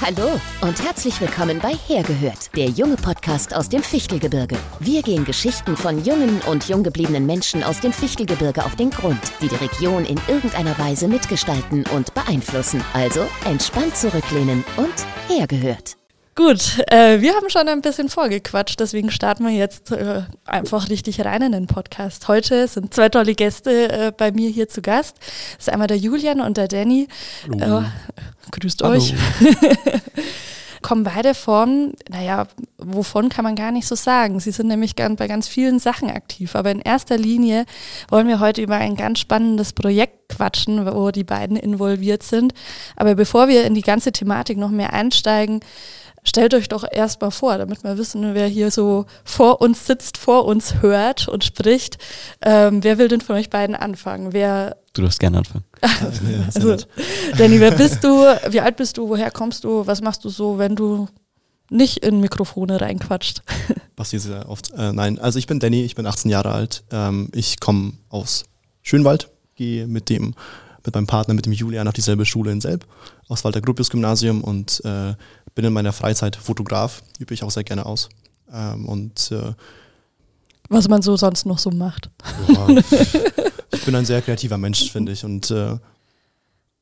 Hallo und herzlich willkommen bei Hergehört, der junge Podcast aus dem Fichtelgebirge. Wir gehen Geschichten von jungen und jung gebliebenen Menschen aus dem Fichtelgebirge auf den Grund, die die Region in irgendeiner Weise mitgestalten und beeinflussen. Also entspannt zurücklehnen und Hergehört. Gut, äh, wir haben schon ein bisschen vorgequatscht, deswegen starten wir jetzt äh, einfach richtig rein in den Podcast. Heute sind zwei tolle Gäste äh, bei mir hier zu Gast. Das ist einmal der Julian und der Danny. Hallo. Äh, grüßt Hallo. euch. Kommen beide von, naja, wovon kann man gar nicht so sagen. Sie sind nämlich bei ganz vielen Sachen aktiv. Aber in erster Linie wollen wir heute über ein ganz spannendes Projekt quatschen, wo die beiden involviert sind. Aber bevor wir in die ganze Thematik noch mehr einsteigen, stellt euch doch erstmal vor, damit wir wissen, wer hier so vor uns sitzt, vor uns hört und spricht. Ähm, wer will denn von euch beiden anfangen? Wer, Du darfst gerne anfangen. also, Danny, wer bist du? Wie alt bist du? Woher kommst du? Was machst du so, wenn du nicht in Mikrofone reinquatscht? passiert sehr oft. Äh, nein, also ich bin Danny, ich bin 18 Jahre alt. Ähm, ich komme aus Schönwald, gehe mit dem, mit meinem Partner, mit dem Julian auf dieselbe Schule in Selb, aus Walter Gropius Gymnasium und äh, bin in meiner Freizeit Fotograf, übe ich auch sehr gerne aus. Ähm, und äh, Was man so sonst noch so macht. ja, ich bin ein sehr kreativer Mensch, finde ich. Und äh,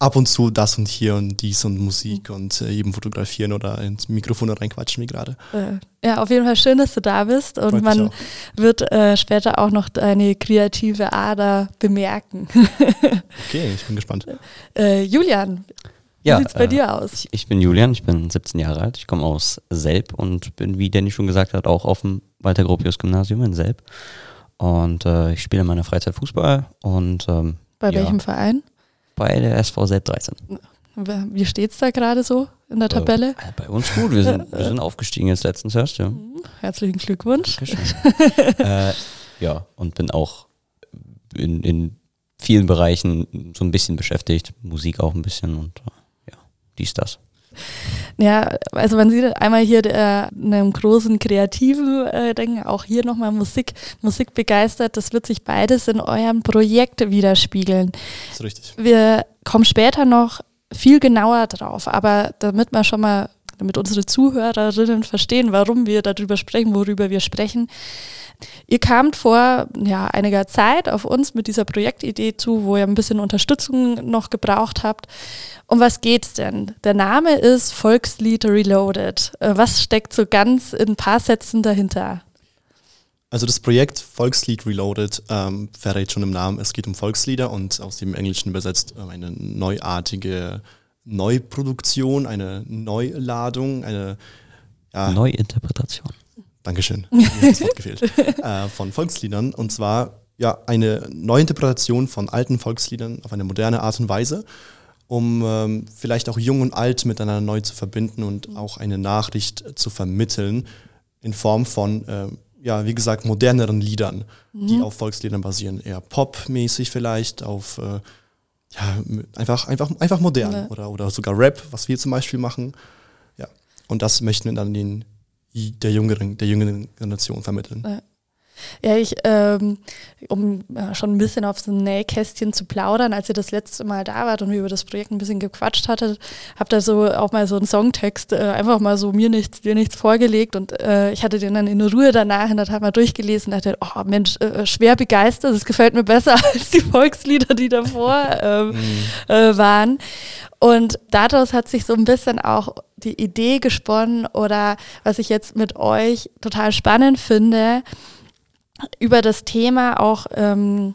ab und zu das und hier und dies und Musik und äh, eben fotografieren oder ins Mikrofon reinquatschen wie gerade. Äh, Ja, auf jeden Fall schön, dass du da bist und Freut man wird äh, später auch noch deine kreative Ader bemerken. Okay, ich bin gespannt. äh, Julian, wie Ja, sieht's bei äh, dir aus? Ich, ich bin Julian, ich bin 17 Jahre alt, ich komme aus Selb und bin, wie Danny schon gesagt hat, auch auf dem Walter Gropius Gymnasium in Selb. Und äh, ich spiele in meiner Freizeit Fußball und ähm, Bei ja. welchem Verein? Bei der SV Selb 13. Wer- Wie steht's da gerade so in der Tabelle? Äh, bei uns gut, wir sind, wir sind aufgestiegen jetzt letztens erst, ja. Herzlichen Glückwunsch. Dankeschön. äh, ja, und bin auch in, in vielen Bereichen so ein bisschen beschäftigt, Musik auch ein bisschen und äh, ja, dies, das. Ja, also man sieht einmal hier äh, einem großen kreativen äh, Denken, auch hier nochmal Musik, Musik begeistert. Das wird sich beides in eurem Projekt widerspiegeln. Das ist richtig. Wir kommen später noch viel genauer drauf, aber damit wir schon mal, damit unsere Zuhörerinnen verstehen, warum wir darüber sprechen, worüber wir sprechen. Ihr kamt vor ja, einiger Zeit auf uns mit dieser Projektidee zu, wo ihr ein bisschen Unterstützung noch gebraucht habt. Um was geht's denn? Der Name ist Volkslied Reloaded. Äh, Was steckt so ganz in ein paar Sätzen dahinter? Also das Projekt Volkslied Reloaded ähm, verrät schon im Namen, es geht um Volkslieder und aus dem Englischen übersetzt ähm, eine neuartige Neuproduktion, eine Neuladung, eine ja, Neuinterpretation. Dankeschön, mir hat das Wort gefehlt, äh, von Volksliedern und zwar ja eine Neuinterpretation von alten Volksliedern auf eine moderne Art und Weise, um ähm, vielleicht auch jung und alt miteinander neu zu verbinden und auch eine Nachricht zu vermitteln in Form von, ähm, ja, wie gesagt, moderneren Liedern, die auf Volksliedern basieren, eher popmäßig vielleicht, auf äh, ja, einfach, einfach, einfach modern Ja. oder, oder sogar Rap, was wir zum Beispiel machen. Ja. Und das möchten wir dann den, der jüngeren, der jüngeren Generation vermitteln. Ja, ich, ähm, um äh, schon ein bisschen auf so ein Nähkästchen zu plaudern, als ihr das letzte Mal da wart und wir über das Projekt ein bisschen gequatscht hattet, habt ihr so auch mal so einen Songtext äh, einfach mal so mir nichts, dir nichts vorgelegt und äh, ich hatte den dann in Ruhe danach in der Tat mal durchgelesen und dachte, oh Mensch, äh, schwer begeistert, das gefällt mir besser als die Volkslieder, die davor ähm, äh, waren. Und daraus hat sich so ein bisschen auch die Idee gesponnen oder was ich jetzt mit euch total spannend finde, über das Thema auch, ähm,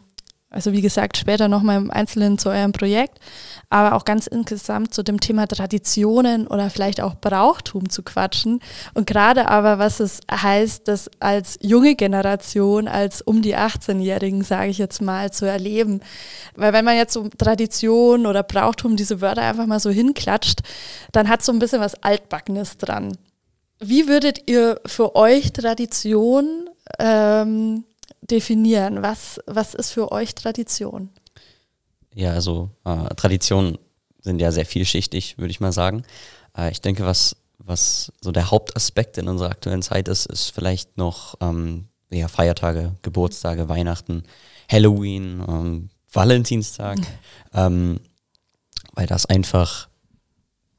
also wie gesagt, später nochmal im Einzelnen zu eurem Projekt, aber auch ganz insgesamt zu dem Thema Traditionen oder vielleicht auch Brauchtum zu quatschen. Und gerade aber, was es heißt, das als junge Generation, als um die 18-Jährigen, sage ich jetzt mal, zu erleben. Weil wenn man jetzt so Tradition oder Brauchtum diese Wörter einfach mal so hinklatscht, dann hat so ein bisschen was Altbackenes dran. Wie würdet ihr für euch Tradition ähm, definieren? Was, was ist für euch Tradition? Ja, also äh, Traditionen sind ja sehr vielschichtig, würde ich mal sagen. Äh, ich denke, was, was so der Hauptaspekt in unserer aktuellen Zeit ist, ist vielleicht noch ähm, ja, Feiertage, Geburtstage, Weihnachten, Halloween, ähm, Valentinstag, ähm, weil das einfach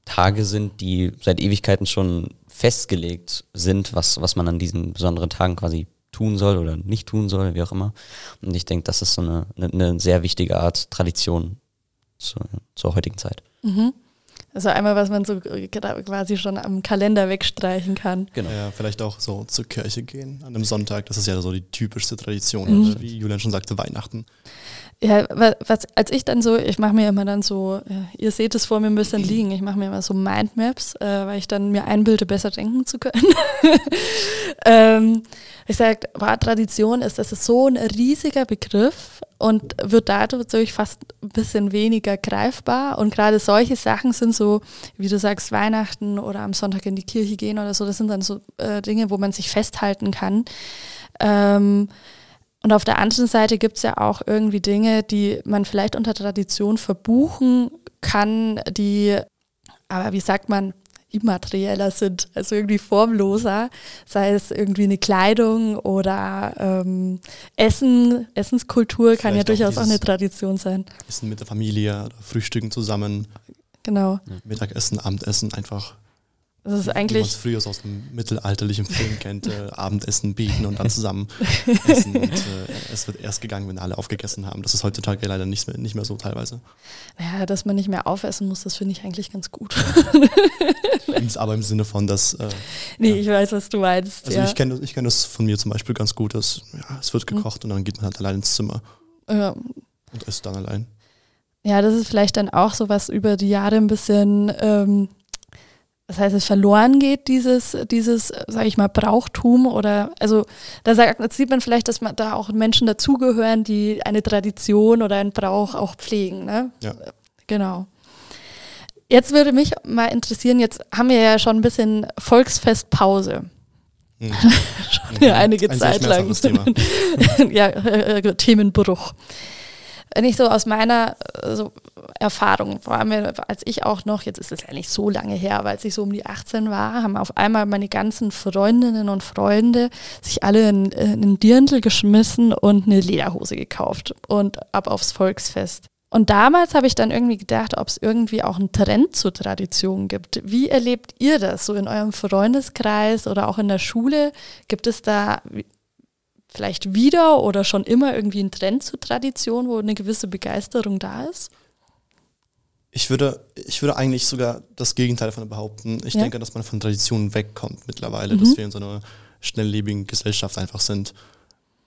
Tage sind, die seit Ewigkeiten schon festgelegt sind, was, was man an diesen besonderen Tagen quasi tun soll oder nicht tun soll, wie auch immer. Und ich denke, das ist so eine, eine, eine sehr wichtige Art Tradition zur, zur heutigen Zeit. Mhm. Also einmal, was man so quasi schon am Kalender wegstreichen kann. Genau. Ja, vielleicht auch so zur Kirche gehen an einem Sonntag. Das ist ja so die typischste Tradition, mhm. wie Julian schon sagte, Weihnachten. Ja, was, als ich dann so, ich mache mir immer dann so, ja, ihr seht es vor mir ein bisschen liegen, ich mache mir immer so Mindmaps, äh, weil ich dann mir einbilde, besser denken zu können. ähm, ich sage, Tradition ist, das ist so ein riesiger Begriff und wird dadurch fast ein bisschen weniger greifbar. Und gerade solche Sachen sind so, wie du sagst, Weihnachten oder am Sonntag in die Kirche gehen oder so, das sind dann so äh, Dinge, wo man sich festhalten kann. Ähm, und auf der anderen Seite gibt es ja auch irgendwie Dinge, die man vielleicht unter Tradition verbuchen kann, die, aber wie sagt man, immaterieller sind, also irgendwie formloser, sei es irgendwie eine Kleidung oder ähm, Essen, Essenskultur kann ja durchaus auch, auch eine Tradition sein. Essen mit der Familie, Frühstücken zusammen. Genau. Mittagessen, Abendessen, einfach das ist eigentlich. Wie man es früher aus dem mittelalterlichen Film kennt, äh, Abendessen bieten und dann zusammen essen. Und äh, es wird erst gegangen, wenn alle aufgegessen haben. Das ist heutzutage leider nicht mehr, nicht mehr so teilweise. Naja, dass man nicht mehr aufessen muss, das finde ich eigentlich ganz gut. Aber im Sinne von, dass. Äh, nee, ja. ich weiß, was du meinst. Also ja. ich kenne ich kenn das von mir zum Beispiel ganz gut, dass ja, es wird gekocht mhm. und dann geht man halt allein ins Zimmer. Ja. Und isst dann allein. Ja, das ist vielleicht dann auch so was über die Jahre ein bisschen. Ähm, das heißt, es verloren geht, dieses, dieses, sage ich mal, Brauchtum oder, also da sagt, sieht man vielleicht, dass man da auch Menschen dazugehören, die eine Tradition oder einen Brauch auch pflegen. Ne? Ja. Genau. Jetzt würde mich mal interessieren, jetzt haben wir ja schon ein bisschen Volksfestpause. Hm. schon ja, einige ein Zeit lang. Thema. ja, äh, äh, Themenbruch wenn ich so aus meiner so Erfahrung, vor allem als ich auch noch, jetzt ist es ja nicht so lange her, aber als ich so um die 18 war, haben auf einmal meine ganzen Freundinnen und Freunde sich alle in, in einen Dirndl geschmissen und eine Lederhose gekauft und ab aufs Volksfest. Und damals habe ich dann irgendwie gedacht, ob es irgendwie auch einen Trend zur Tradition gibt. Wie erlebt ihr das so in eurem Freundeskreis oder auch in der Schule? Gibt es da vielleicht wieder oder schon immer irgendwie ein Trend zur Tradition, wo eine gewisse Begeisterung da ist? Ich würde, ich würde eigentlich sogar das Gegenteil davon behaupten. Ich ja. denke, dass man von Traditionen wegkommt mittlerweile, mhm. dass wir in so einer schnelllebigen Gesellschaft einfach sind.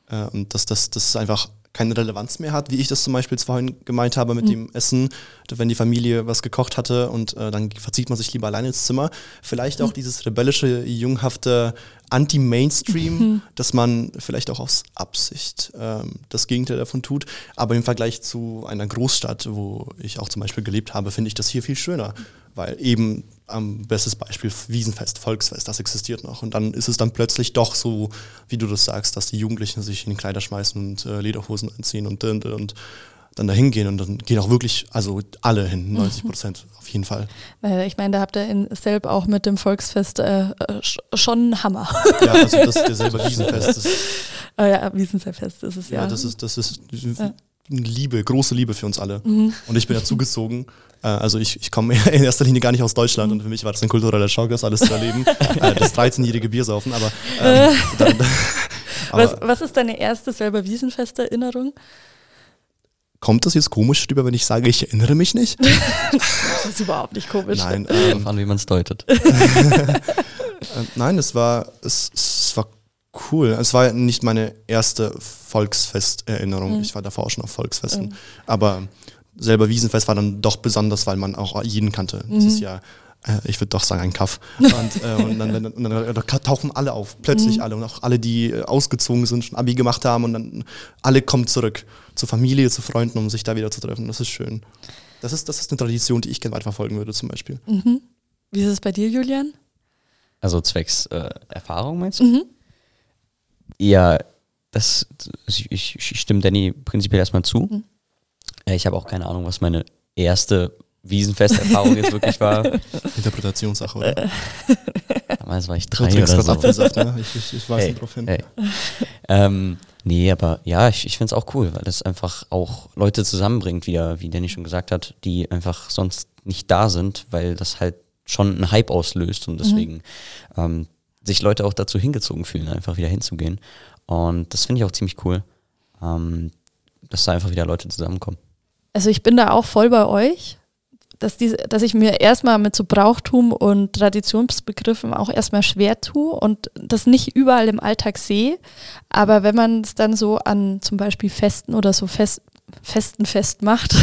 Äh, und dass das, das einfach keine Relevanz mehr hat, wie ich das zum Beispiel vorhin gemeint habe mit mhm. dem Essen, wenn die Familie was gekocht hatte und äh, dann verzieht man sich lieber alleine ins Zimmer. Vielleicht auch mhm. dieses rebellische, junghafte Anti-Mainstream, mhm. dass man vielleicht auch aus Absicht ähm, das Gegenteil davon tut. Aber im Vergleich zu einer Großstadt, wo ich auch zum Beispiel gelebt habe, finde ich das hier viel schöner, weil eben am ähm, bestes Beispiel Wiesenfest, Volksfest, das existiert noch. Und dann ist es dann plötzlich doch so, wie du das sagst, dass die Jugendlichen sich in den Kleider schmeißen und äh, Lederhosen anziehen und, und, und dann da hingehen und dann gehen auch wirklich, also alle hin, 90 Prozent auf jeden Fall. Ich meine, da habt ihr in Selb auch mit dem Volksfest äh, schon einen Hammer. Ja, also das der selber Wiesenfest ist. Oh ja, Wiesenfest ist es ja. Ja, das ist, das ist Liebe, große Liebe für uns alle. Mhm. Und ich bin ja zugezogen äh, also ich, ich komme in erster Linie gar nicht aus Deutschland und für mich war das ein kultureller Schock, das alles zu erleben. Äh, das 13-jährige Biersaufen, aber, ähm, dann, aber was, was, ist deine erste selber Wiesenfest-Erinnerung? Kommt das jetzt komisch rüber, wenn ich sage, ich erinnere mich nicht? das ist überhaupt nicht komisch. Nein. Ähm, an, wie man es deutet. Äh, nein, es war, es, es war cool. Es war nicht meine erste Volksfesterinnerung. Mhm. Ich war davor auch schon auf Volksfesten. Mhm. Aber selber Wiesenfest war dann doch besonders, weil man auch jeden kannte. Das mhm. ist ja, äh, ich würde doch sagen, ein Kaff. Und, äh, und, dann, und, dann, und, dann, tauchen alle auf, plötzlich mhm. alle. Und auch alle, die ausgezogen sind, schon Abi gemacht haben. Und dann alle kommen zurück zur Familie, zu Freunden, um sich da wieder zu treffen. Das ist schön. Das ist, das ist eine Tradition, die ich gerne weiterverfolgen würde, zum Beispiel. Mhm. Wie ist es bei dir, Julian? Also zwecks äh, Erfahrung meinst du? Mhm. Ja, das, ich, ich, stimme Danny prinzipiell erstmal zu. Mhm. Äh, ich habe auch keine Ahnung, was meine erste Wiesenfesterfahrung jetzt wirklich war. Interpretationssache, oder? Damals war ich drei oder so. Ne? ich, ich, ich weiß hey, nicht drauf hin. Hey. ähm, nee, aber ja, ich, ich finde es auch cool, weil es einfach auch Leute zusammenbringt, wie, wie Danny schon gesagt hat, die einfach sonst nicht da sind, weil das halt schon einen Hype auslöst und deswegen ähm, sich Leute auch dazu hingezogen fühlen, einfach wieder hinzugehen. Und das finde ich auch ziemlich cool, ähm, dass da einfach wieder Leute zusammenkommen. Also ich bin da auch voll bei euch, dass, diese, dass ich mir erstmal mit so Brauchtum und Traditionsbegriffen auch erstmal schwer tue und das nicht überall im Alltag sehe. Aber wenn man es dann so an zum Beispiel Festen oder so Fest, Festen festmacht,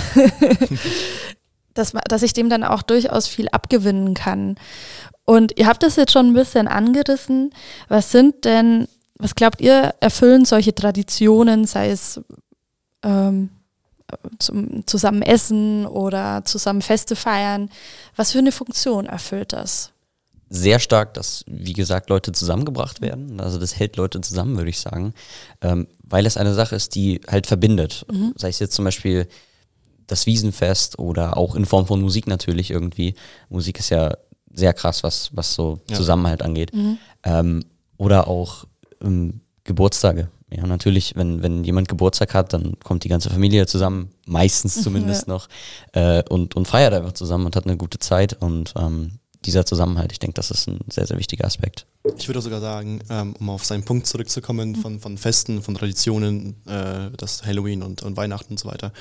dass, dass ich dem dann auch durchaus viel abgewinnen kann. Und ihr habt das jetzt schon ein bisschen angerissen. Was sind denn, was glaubt ihr, erfüllen solche Traditionen, sei es ähm, zum, zusammen essen oder zusammen Feste feiern? Was für eine Funktion erfüllt das? Sehr stark, dass, wie gesagt, Leute zusammengebracht werden. Also das hält Leute zusammen, würde ich sagen. Ähm, weil es eine Sache ist, die halt verbindet. Mhm. Sei es jetzt zum Beispiel das Wiesenfest oder auch in Form von Musik natürlich irgendwie. Musik ist ja sehr krass, was, was so ja. Zusammenhalt angeht. Mhm. Ähm, oder auch ähm, Geburtstage. Ja, natürlich, wenn, wenn jemand Geburtstag hat, dann kommt die ganze Familie zusammen, meistens zumindest ja. noch, äh, und, und feiert einfach zusammen und hat eine gute Zeit. Und ähm, dieser Zusammenhalt, ich denke, das ist ein sehr, sehr wichtiger Aspekt. Ich würde sogar sagen, ähm, um auf seinen Punkt zurückzukommen, von, von Festen, von Traditionen, äh, das Halloween und, und Weihnachten und so weiter,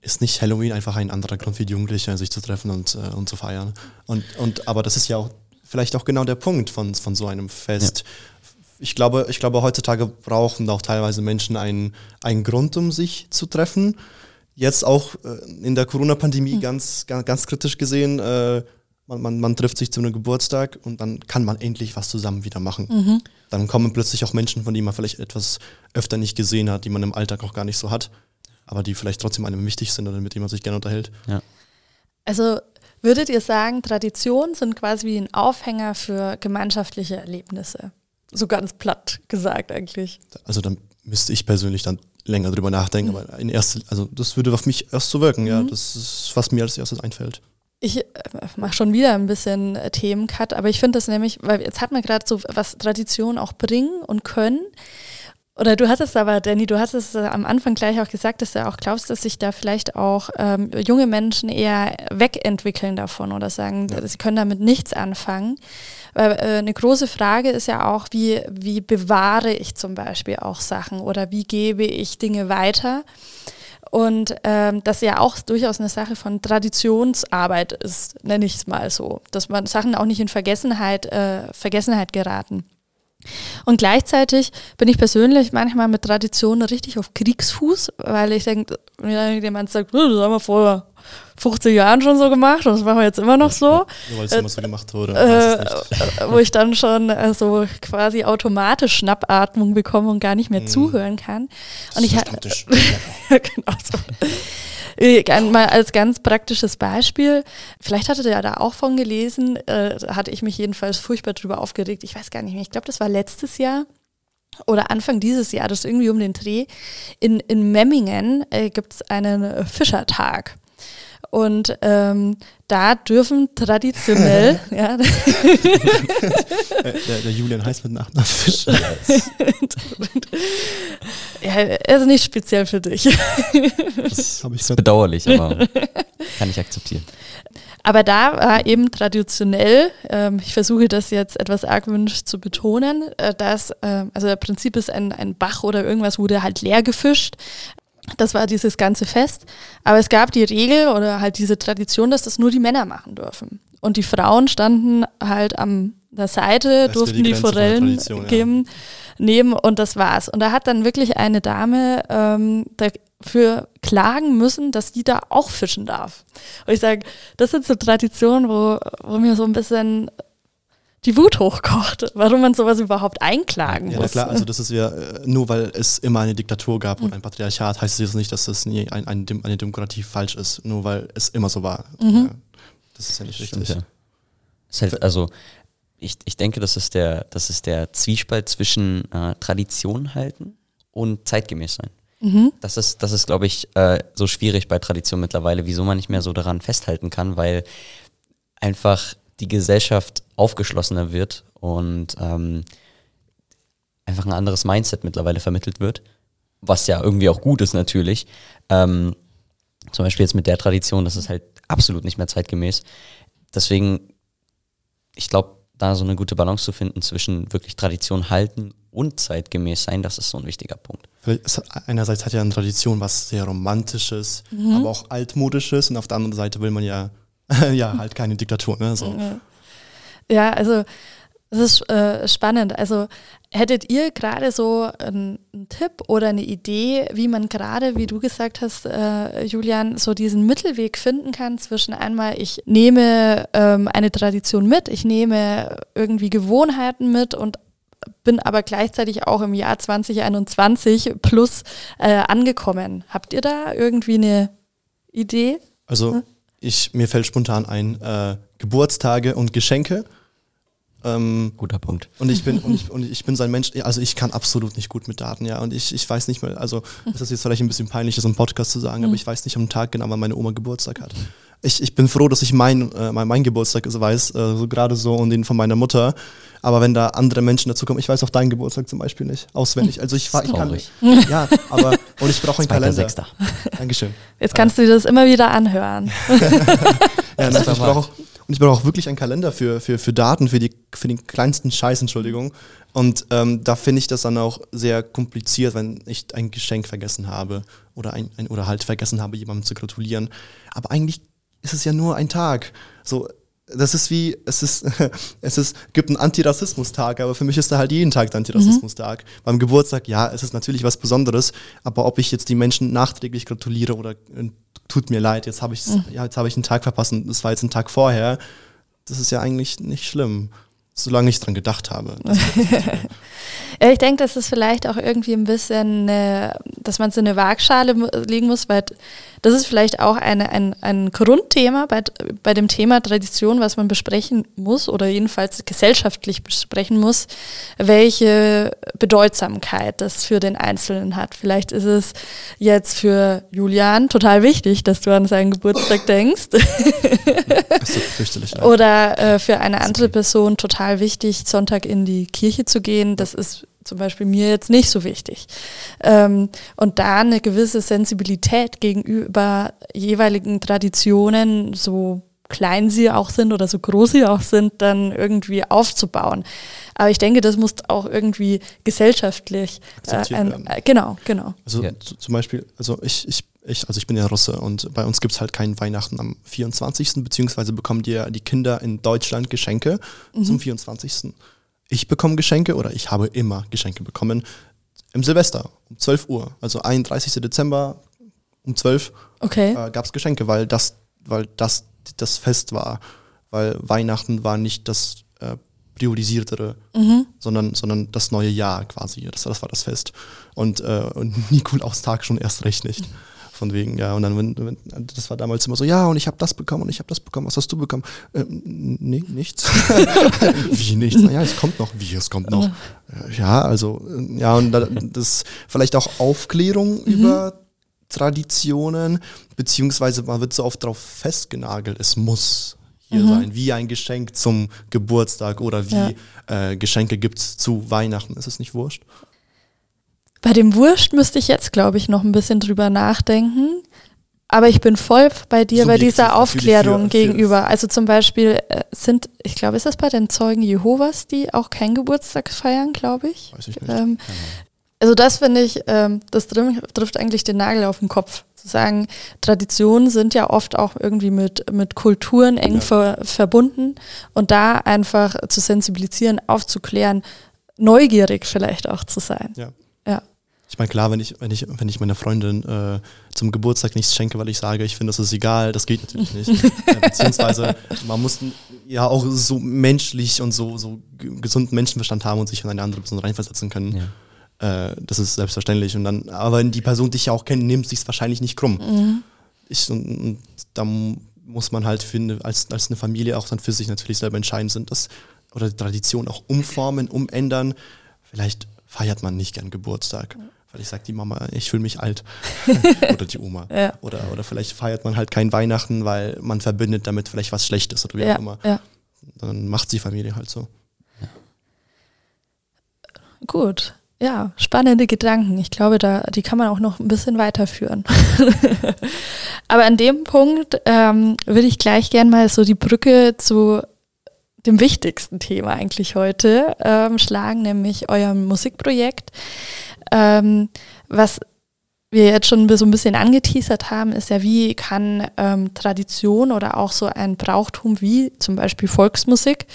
ist nicht Halloween einfach ein anderer Grund für die Jugendlichen, sich zu treffen und, äh, und zu feiern. Und, und, aber das ist ja auch vielleicht auch genau der Punkt von, von so einem Fest. Ja. Ich glaube, ich glaube, heutzutage brauchen auch teilweise Menschen einen, einen Grund, um sich zu treffen. Jetzt auch äh, in der Corona-Pandemie mhm. ganz, ganz, ganz, kritisch gesehen, äh, man, man, man, trifft sich zu einem Geburtstag und dann kann man endlich was zusammen wieder machen. Mhm. Dann kommen plötzlich auch Menschen, von denen man vielleicht etwas öfter nicht gesehen hat, die man im Alltag auch gar nicht so hat aber die vielleicht trotzdem einem wichtig sind oder mit denen man sich gerne unterhält. Ja. Also würdet ihr sagen, Traditionen sind quasi wie ein Aufhänger für gemeinschaftliche Erlebnisse? So ganz platt gesagt eigentlich. Also dann müsste ich persönlich dann länger drüber nachdenken, mhm. aber in erster, also das würde auf mich erst so wirken, mhm. ja. Das ist, was mir als erstes einfällt. Ich äh, mache schon wieder ein bisschen äh, Themencut, aber ich finde das nämlich, weil jetzt hat man gerade so, was Traditionen auch bringen und können. Oder du hattest aber, Danny, du hattest äh, am Anfang gleich auch gesagt, dass du auch glaubst, dass sich da vielleicht auch ähm, junge Menschen eher wegentwickeln davon oder sagen, ja. sie können damit nichts anfangen. Weil äh, eine große Frage ist ja auch, wie, wie bewahre ich zum Beispiel auch Sachen oder wie gebe ich Dinge weiter? Und ähm, das ja auch durchaus eine Sache von Traditionsarbeit ist, nenne ich es mal so, dass man Sachen auch nicht in Vergessenheit, äh, Vergessenheit geraten. Und gleichzeitig bin ich persönlich manchmal mit Traditionen richtig auf Kriegsfuß, weil ich denke, wenn jemand sagt, das haben wir vor 50 Jahren schon so gemacht und das machen wir jetzt immer noch so. Ja, nur weil es äh, immer so gemacht wurde. Äh, wo ich dann schon äh, so quasi automatisch Schnappatmung bekomme und gar nicht mehr mm. zuhören kann. Und ich genau so. Äh, mal als ganz praktisches Beispiel, vielleicht hattet ihr ja da auch von gelesen, äh, hatte ich mich jedenfalls furchtbar drüber aufgeregt. Ich weiß gar nicht mehr, ich glaube, das war letztes Jahr oder Anfang dieses Jahres, irgendwie um den Dreh. In, in Memmingen äh, gibt es einen Fischertag. Und ähm, da dürfen traditionell, ja. der, der, Julian heißt mit Nachnamen Fischer. ja, er ist nicht speziell für dich. Das, das ist bedauerlich, aber kann ich akzeptieren. Aber da war eben traditionell, ähm, ich versuche das jetzt etwas argwöhnisch zu betonen, äh, dass, äh, also der Prinzip ist ein, ein Bach oder irgendwas wurde halt leer gefischt. Das war dieses ganze Fest. Aber es gab die Regel oder halt diese Tradition, dass das nur die Männer machen dürfen. Und die Frauen standen halt an der Seite, das durften die, die Forellen geben, ja. nehmen und das war's. Und da hat dann wirklich eine Dame ähm, dafür klagen müssen, dass die da auch fischen darf. Und ich sage, das sind so Traditionen, wo, wo mir so ein bisschen die Wut hochkocht, warum man sowas überhaupt einklagen ja, muss. Ja, klar, also das ist ja, äh, nur weil es immer eine Diktatur gab mhm. und ein Patriarchat, heißt es jetzt nicht, dass das nie ein, ein, eine Demokratie falsch ist, nur weil es immer so war. Mhm. Das ist ja nicht richtig. Stimmt, ja. Halt, also ich, ich denke, das ist der, das ist der Zwiespalt zwischen äh, Tradition halten und zeitgemäß sein. Mhm. Das ist, das ist, glaube ich, äh, so schwierig bei Tradition mittlerweile, wieso man nicht mehr so daran festhalten kann, weil einfach die Gesellschaft aufgeschlossener wird und ähm, einfach ein anderes Mindset mittlerweile vermittelt wird, was ja irgendwie auch gut ist natürlich. Ähm, zum Beispiel jetzt mit der Tradition, das ist halt absolut nicht mehr zeitgemäß. Deswegen ich glaube, da so eine gute Balance zu finden zwischen wirklich Tradition halten und zeitgemäß sein, das ist so ein wichtiger Punkt. Einerseits hat ja eine Tradition was sehr Romantisches, mhm. aber auch Altmodisches und auf der anderen Seite will man ja, ja halt keine Diktatur. Ne? So. Ja, also das ist äh, spannend. Also hättet ihr gerade so einen, einen, Tipp oder eine Idee, wie man gerade, wie du gesagt hast, äh, Julian, so diesen Mittelweg finden kann zwischen einmal, ich nehme ähm, eine Tradition mit, ich nehme irgendwie Gewohnheiten mit und bin aber gleichzeitig auch im Jahr 2021 plus äh, angekommen. Habt ihr da irgendwie eine Idee? Also? Ich, mir fällt spontan ein, äh, Geburtstage und Geschenke ähm, Guter Punkt. Und ich bin, und ich, und ich bin so ein Mensch, also ich kann absolut nicht gut mit Daten, ja. Und ich, ich weiß nicht mehr, also das ist jetzt vielleicht ein bisschen peinlich, das im Podcast zu sagen, mhm. aber ich weiß nicht am Tag genau, wann meine Oma Geburtstag hat. Ich, ich bin froh, dass ich mein, äh, mein, mein Geburtstag weiß, äh, so gerade so und den von meiner Mutter. Aber wenn da andere Menschen dazu kommen, ich weiß auch deinen Geburtstag zum Beispiel nicht, auswendig. Also ich, ich kann nicht. Ja, aber und ich brauche einen Kalender. Sechster. Dankeschön. Jetzt kannst du dir das immer wieder anhören. ja, nein, ich brauche und ich brauche auch wirklich einen Kalender für, für, für Daten, für, die, für den kleinsten Scheiß, Entschuldigung. Und ähm, da finde ich das dann auch sehr kompliziert, wenn ich ein Geschenk vergessen habe oder, ein, ein, oder halt vergessen habe, jemandem zu gratulieren. Aber eigentlich ist es ja nur ein Tag. So, das ist wie, es ist, es ist, gibt einen Antirassismustag, aber für mich ist da halt jeden Tag der Antirassismustag. Mhm. Beim Geburtstag, ja, es ist natürlich was Besonderes, aber ob ich jetzt die Menschen nachträglich gratuliere oder äh, tut mir leid, jetzt habe ich, mhm. ja, jetzt habe ich einen Tag verpasst und das war jetzt ein Tag vorher, das ist ja eigentlich nicht schlimm, solange ich dran gedacht habe. ich denke, dass es vielleicht auch irgendwie ein bisschen, äh, dass man so eine Waagschale legen muss, weil das ist vielleicht auch eine, ein, ein Grundthema bei, bei dem Thema Tradition, was man besprechen muss oder jedenfalls gesellschaftlich besprechen muss, welche Bedeutsamkeit das für den Einzelnen hat. Vielleicht ist es jetzt für Julian total wichtig, dass du an seinen Geburtstag denkst. oder äh, für eine andere Person total wichtig, Sonntag in die Kirche zu gehen. Das ist zum Beispiel mir jetzt nicht so wichtig. Ähm, und da eine gewisse Sensibilität gegenüber jeweiligen Traditionen, so klein sie auch sind oder so groß sie auch sind, dann irgendwie aufzubauen. Aber ich denke, das muss auch irgendwie gesellschaftlich äh, ein, äh, genau, genau. Also ja. zum Beispiel, also ich, ich, ich, also ich bin ja Russe und bei uns gibt es halt keinen Weihnachten am 24. beziehungsweise bekommen die, die Kinder in Deutschland Geschenke mhm. zum 24 ich bekomme Geschenke oder ich habe immer Geschenke bekommen im Silvester um 12 Uhr. Also 31. Dezember um 12 okay. äh, gab es Geschenke, weil das, weil das das Fest war. Weil Weihnachten war nicht das äh, priorisiertere, mhm. sondern, sondern das neue Jahr quasi. Das, das war das Fest. Und, äh, und Nikolaustag schon erst recht nicht. Von wegen, ja, und dann, wenn, wenn, das war damals immer so, ja, und ich habe das bekommen und ich habe das bekommen, was hast du bekommen? Ähm, nee, nichts. wie nichts? Naja, es kommt noch. Wie, es kommt noch? Ja, also, ja, und das vielleicht auch Aufklärung mhm. über Traditionen, beziehungsweise man wird so oft darauf festgenagelt, es muss hier mhm. sein, wie ein Geschenk zum Geburtstag oder wie ja. äh, Geschenke gibt es zu Weihnachten. Ist es nicht wurscht? Bei dem Wurscht müsste ich jetzt, glaube ich, noch ein bisschen drüber nachdenken. Aber ich bin voll bei dir Subjektiv bei dieser Aufklärung für, gegenüber. Für also zum Beispiel äh, sind, ich glaube, ist das bei den Zeugen Jehovas, die auch keinen Geburtstag feiern, glaube ich. Weiß ich nicht. Ähm, also das finde ich, ähm, das trifft eigentlich den Nagel auf den Kopf. Zu sagen, Traditionen sind ja oft auch irgendwie mit, mit Kulturen eng ja. ver, verbunden und da einfach zu sensibilisieren, aufzuklären, neugierig vielleicht auch zu sein. Ja. Ich meine, klar, wenn ich, wenn ich, wenn ich meiner Freundin äh, zum Geburtstag nichts schenke, weil ich sage, ich finde, das ist egal, das geht natürlich nicht. äh, beziehungsweise man muss ja auch so menschlich und so, so gesunden Menschenverstand haben und sich in eine andere Person reinversetzen können. Ja. Äh, das ist selbstverständlich. Und dann, aber wenn die Person dich ja auch kennt, nimmt sich es wahrscheinlich nicht krumm. Mhm. Ich, und, und da muss man halt finde, als, als eine Familie auch dann für sich natürlich selber entscheiden, sind das oder die Tradition auch umformen, umändern. Vielleicht feiert man nicht gern Geburtstag. Weil ich sage, die Mama, ich fühle mich alt. oder die Oma. Ja. Oder, oder vielleicht feiert man halt kein Weihnachten, weil man verbindet damit vielleicht was Schlechtes oder wie ja, auch immer. Ja. Dann macht die Familie halt so. Gut. Ja, spannende Gedanken. Ich glaube, da, die kann man auch noch ein bisschen weiterführen. Aber an dem Punkt ähm, würde ich gleich gerne mal so die Brücke zu dem wichtigsten Thema eigentlich heute ähm, schlagen, nämlich eurem Musikprojekt. Ähm, was wir jetzt schon so ein bisschen angeteasert haben, ist ja, wie kann ähm, Tradition oder auch so ein Brauchtum wie zum Beispiel Volksmusik,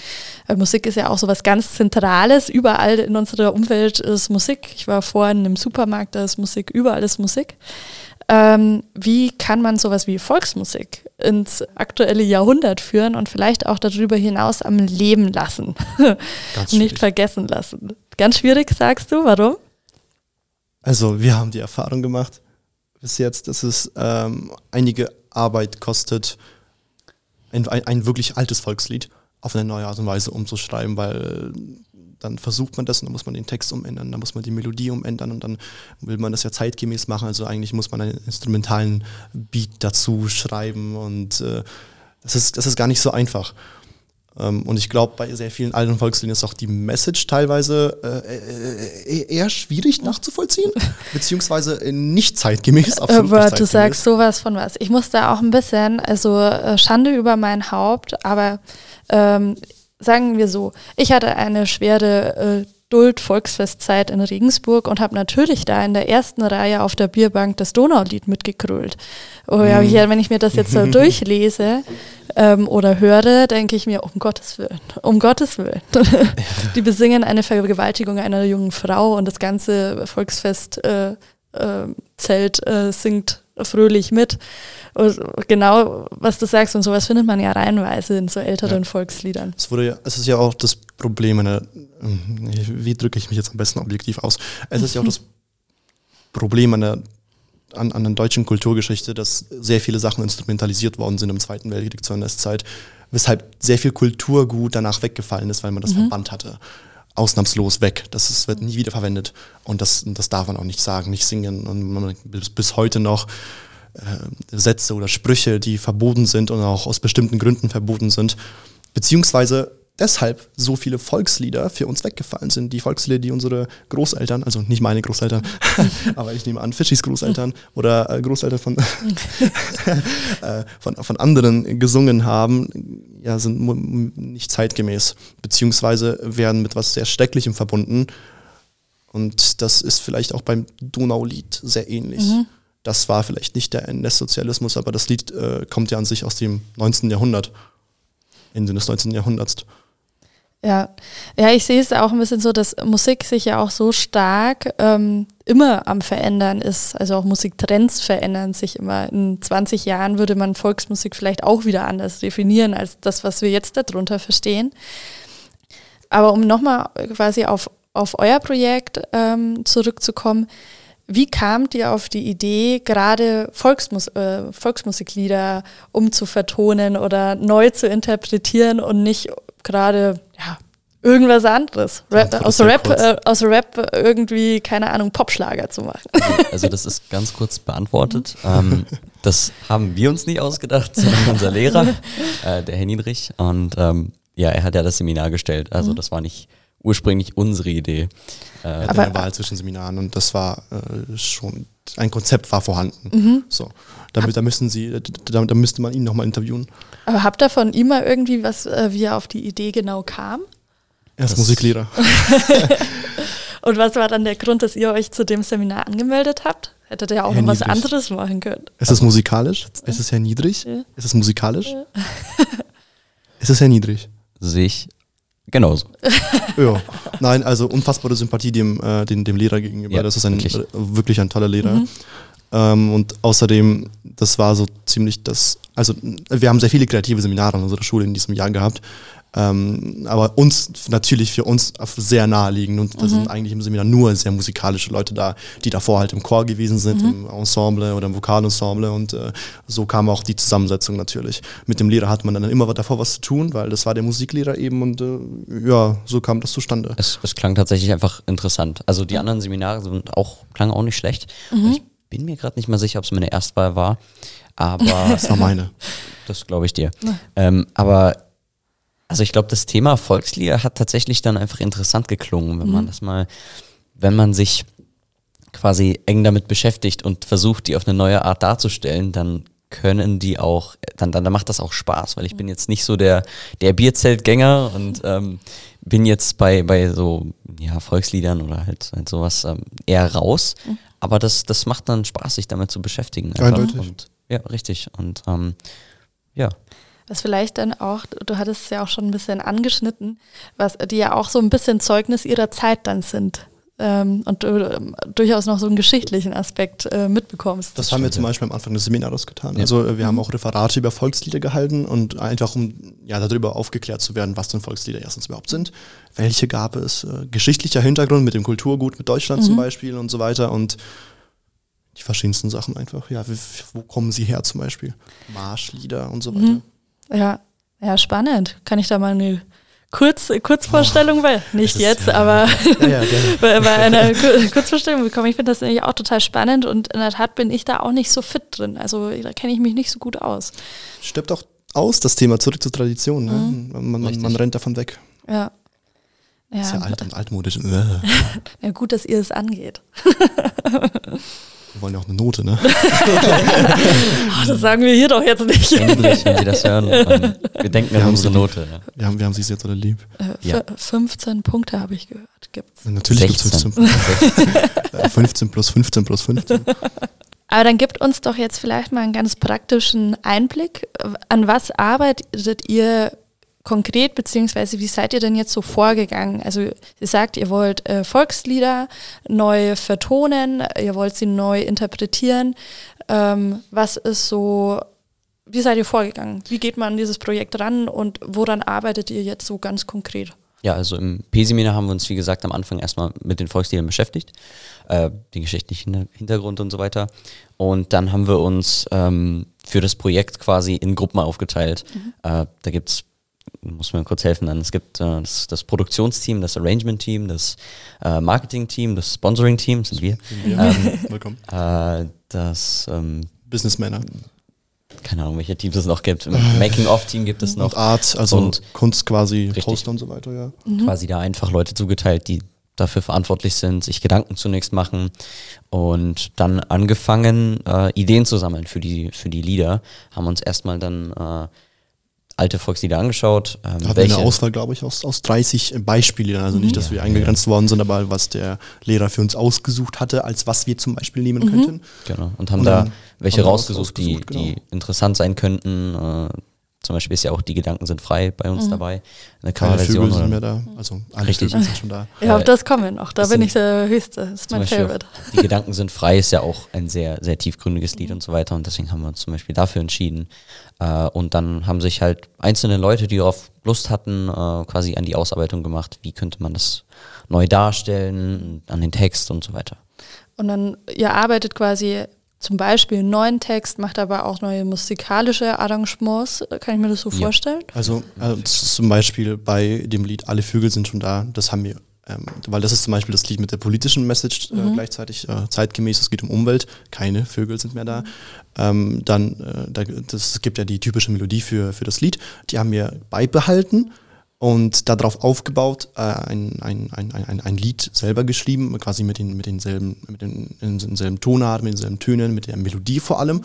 äh, Musik ist ja auch so was ganz Zentrales, überall in unserer Umwelt ist Musik. Ich war vorhin im Supermarkt, da ist Musik, überall ist Musik. Ähm, wie kann man sowas wie Volksmusik ins aktuelle Jahrhundert führen und vielleicht auch darüber hinaus am Leben lassen, nicht vergessen lassen? Ganz schwierig, sagst du, warum? Also wir haben die Erfahrung gemacht bis jetzt, dass es ähm, einige Arbeit kostet, ein, ein, wirklich altes Volkslied auf eine neue Art und Weise umzuschreiben, weil dann versucht man das und dann muss man den Text umändern, dann muss man die Melodie umändern und dann will man das ja zeitgemäß machen. Also eigentlich muss man einen instrumentalen Beat dazu schreiben und äh, das, ist, das ist gar nicht so einfach. Ähm, und ich glaube, bei sehr vielen alten Volksliedern ist auch die Message teilweise äh, äh, eher schwierig nachzuvollziehen, beziehungsweise nicht zeitgemäß. Aber nicht zeitgemäß. du sagst sowas von was. Ich muss da auch ein bisschen, also äh, Schande über mein Haupt, aber ähm, sagen wir so, ich hatte eine schwere äh, Duld-Volksfestzeit in Regensburg und habe natürlich da in der ersten Reihe auf der Bierbank das Donaulied mitgegrölt. Oh ja, mhm. hier, wenn ich mir das jetzt so durchlese ähm, oder höre, denke ich mir, um Gottes Willen, um Gottes Willen. Die besingen eine Vergewaltigung einer jungen Frau und das ganze Volksfest äh, äh, Zelt äh, singt fröhlich mit. Und genau, was du sagst und sowas findet man ja reihenweise in so älteren ja. Volksliedern. Es wurde ja, es ist ja auch das Problem, eine, wie drücke ich mich jetzt am besten objektiv aus? Es ist ja auch das Problem der, an, an der deutschen Kulturgeschichte, dass sehr viele Sachen instrumentalisiert worden sind im Zweiten Weltkrieg zur NS-Zeit, weshalb sehr viel Kulturgut danach weggefallen ist, weil man das mhm. verbannt hatte ausnahmslos weg. Das ist, wird nie wieder verwendet. Und das, das darf man auch nicht sagen, nicht singen. Und man, bis, bis heute noch äh, Sätze oder Sprüche, die verboten sind und auch aus bestimmten Gründen verboten sind, beziehungsweise deshalb so viele Volkslieder für uns weggefallen sind. Die Volkslieder, die unsere Großeltern, also nicht meine Großeltern, aber ich nehme an, Fischis Großeltern oder äh, Großeltern von, äh, von, von anderen gesungen haben, ja, sind nicht zeitgemäß, beziehungsweise werden mit was sehr Schrecklichem verbunden. Und das ist vielleicht auch beim Donaulied sehr ähnlich. Mhm. Das war vielleicht nicht der NS-Sozialismus, aber das Lied äh, kommt ja an sich aus dem 19. Jahrhundert, Ende des 19. Jahrhunderts. Ja, ja, ich sehe es auch ein bisschen so, dass Musik sich ja auch so stark ähm, immer am Verändern ist. Also auch Musiktrends verändern sich immer. In 20 Jahren würde man Volksmusik vielleicht auch wieder anders definieren als das, was wir jetzt darunter verstehen. Aber um nochmal quasi auf, auf euer Projekt ähm, zurückzukommen, wie kamt ihr auf die Idee, gerade Volksmus äh, Volksmusiklieder umzuvertonen oder neu zu interpretieren und nicht gerade ja, irgendwas anderes? Rap, aus, Rap, äh, aus Rap irgendwie, keine Ahnung, Popschlager zu machen. Also das ist ganz kurz beantwortet. ähm, das haben wir uns nicht ausgedacht, sondern unser Lehrer, äh, der Herr Niedrich. Und ähm, ja, er hat ja das Seminar gestellt. Also mhm. das war nicht ursprünglich unsere Idee. Äh, aber eine Wahl zwischen Seminaren und das war äh, schon, ein Konzept war vorhanden. Mhm. So, damit, da müssen Sie, da, da müsste man ihn nochmal interviewen. Aber habt ihr von ihm mal irgendwie was, äh, wie er auf die Idee genau kam? Er ist Musiklehrer. und was war dann der Grund, dass ihr euch zu dem Seminar angemeldet habt? Hättet ihr ja auch noch was anderes machen können. Ist es musikalisch? Ist es sehr niedrig? Ja. Ist es musikalisch? Ja. ist es sehr niedrig? Sehe ich Genauso. ja. Nein, also unfassbare Sympathie dem, äh, dem, dem Lehrer gegenüber. Ja, das ist ein, wirklich. Äh, wirklich ein toller Lehrer. Mhm. Ähm, und außerdem, das war so ziemlich das, also wir haben sehr viele kreative Seminare an unserer Schule in diesem Jahr gehabt. Ähm, aber uns natürlich für uns sehr naheliegend und da mhm. sind eigentlich im Seminar nur sehr musikalische Leute da, die davor halt im Chor gewesen sind, mhm. im Ensemble oder im Vokalensemble und äh, so kam auch die Zusammensetzung natürlich. Mit dem Lehrer hat man dann immer davor was zu tun, weil das war der Musiklehrer eben und äh, ja, so kam das zustande. Es, es, klang tatsächlich einfach interessant. Also die anderen Seminare sind auch, klangen auch nicht schlecht. Mhm. Ich bin mir gerade nicht mal sicher, ob es meine Erstwahl war, aber... das war meine. Das glaube ich dir. Ähm, aber also ich glaube, das Thema Volkslieder hat tatsächlich dann einfach interessant geklungen, wenn mhm. man das mal, wenn man sich quasi eng damit beschäftigt und versucht, die auf eine neue Art darzustellen, dann können die auch, dann, dann, dann macht das auch Spaß, weil ich bin jetzt nicht so der, der Bierzeltgänger und ähm, bin jetzt bei, bei so ja, Volksliedern oder halt, halt sowas ähm, eher raus. Mhm. Aber das, das macht dann Spaß, sich damit zu beschäftigen. Eindeutig. Und, ja, richtig. Und ähm, ja. Was vielleicht dann auch, du hattest es ja auch schon ein bisschen angeschnitten, was die ja auch so ein bisschen Zeugnis ihrer Zeit dann sind ähm, und du durchaus noch so einen geschichtlichen Aspekt äh, mitbekommst. Das, das haben wir zum Beispiel am Anfang des Seminars getan. Ja. Also äh, wir haben auch Referate über Volkslieder gehalten und einfach um ja darüber aufgeklärt zu werden, was denn Volkslieder erstens überhaupt sind, welche gab es, äh, geschichtlicher Hintergrund mit dem Kulturgut mit Deutschland mhm. zum Beispiel und so weiter und die verschiedensten Sachen einfach. Ja, wo kommen sie her zum Beispiel? Marschlieder und so weiter. Mhm. Ja, ja, spannend. Kann ich da mal eine Kurz, Kurzvorstellung, oh, weil nicht jetzt, ja, aber ja, ja, bei, bei, einer Kurzvorstellung bekommen. Ich finde das nämlich auch total spannend und in der Tat bin ich da auch nicht so fit drin. Also da kenne ich mich nicht so gut aus. Stirbt auch aus, das Thema zurück zur Tradition. Ne? Mhm. Man, man, man, rennt davon weg. Ja. Ja, ist ja alt und altmodisch. ja, gut, dass ihr es angeht. Wir wollen ja auch eine Note, ne? oh, das sagen wir hier doch jetzt nicht. Endlich, wenn Sie das hören. Wir denken wir an unsere Note. Ja. Wir, haben, wir haben Sie jetzt alle lieb. Äh, ja. 15 Punkte habe ich gehört. Gibt's. Natürlich gibt es 15. 15 plus 15 plus 15. Aber dann gibt uns doch jetzt vielleicht mal einen ganz praktischen Einblick. An was arbeitet ihr konkret, beziehungsweise wie seid ihr denn jetzt so vorgegangen? Also ihr sagt, ihr wollt äh, Volkslieder neu vertonen, ihr wollt sie neu interpretieren. Ähm, was ist so, wie seid ihr vorgegangen? Wie geht man an dieses Projekt ran und woran arbeitet ihr jetzt so ganz konkret? Ja, also im P-Seminar haben wir uns, wie gesagt, am Anfang erstmal mit den Volksliedern beschäftigt, äh, den geschichtlichen Hintergrund und so weiter. Und dann haben wir uns ähm, für das Projekt quasi in Gruppen aufgeteilt. Mhm. Äh, da gibt es muss mir kurz helfen. Dann. Es gibt äh, das, das, Produktionsteam, das Arrangement-Team, das äh, Marketing-Team, das Sponsoring-Team, sind wir. Sind Ähm, Willkommen. Äh, das ähm, Businessmänner. Keine Ahnung, welche Teams es noch gibt. Making-of-Team gibt es noch. Und Art, also und Kunst quasi, richtig. Poster und so weiter, ja. Mhm. Quasi da einfach Leute zugeteilt, die dafür verantwortlich sind, sich Gedanken zunächst machen und dann angefangen, äh, Ideen zu sammeln für die, für die Lieder. Haben uns erstmal dann äh, alte Volkslieder angeschaut. Ähm, da hatten welche, eine Auswahl, glaube ich, aus, aus 30 Beispielen. Also nicht, dass wir eingegrenzt worden sind, aber was der Lehrer für uns ausgesucht hatte, als was wir zum Beispiel nehmen mhm. könnten. Genau. Und haben Und da welche haben rausgesucht, die, genau. die interessant sein könnten. Äh, zum Beispiel ist ja auch Die Gedanken sind frei bei uns mhm. dabei. Eine Coverversion. sind mehr da. Also alle Richtig. Vögel sind schon da. Ja, auf das kommen auch. Da bin ich der Höchste. Das ist mein Favorite. Die Gedanken sind frei ist ja auch ein sehr, sehr tiefgründiges Lied mhm. und so weiter. Und deswegen haben wir uns zum Beispiel dafür entschieden. Äh, und dann haben sich halt einzelne Leute, die darauf Lust hatten, äh, quasi an die Ausarbeitung gemacht. Wie könnte man das neu darstellen, an den Text und so weiter. Und dann, ihr arbeitet quasi zum Beispiel einen neuen Text, macht aber auch neue musikalische Arrangements. Kann ich mir das so ja. vorstellen? Also, also, zum Beispiel bei dem Lied Alle Vögel sind schon da, das haben wir, ähm, weil das ist zum Beispiel das Lied mit der politischen Message äh, mhm. gleichzeitig äh, zeitgemäß, es geht um Umwelt, keine Vögel sind mehr da. Mhm. Ähm, dann, äh, da, das gibt ja die typische Melodie für, für das Lied, die haben wir beibehalten und darauf aufgebaut äh, ein, ein, ein, ein, ein Lied selber geschrieben, quasi mit, den, mit, denselben, mit den, denselben Tonarten, mit denselben Tönen, mit der Melodie vor allem.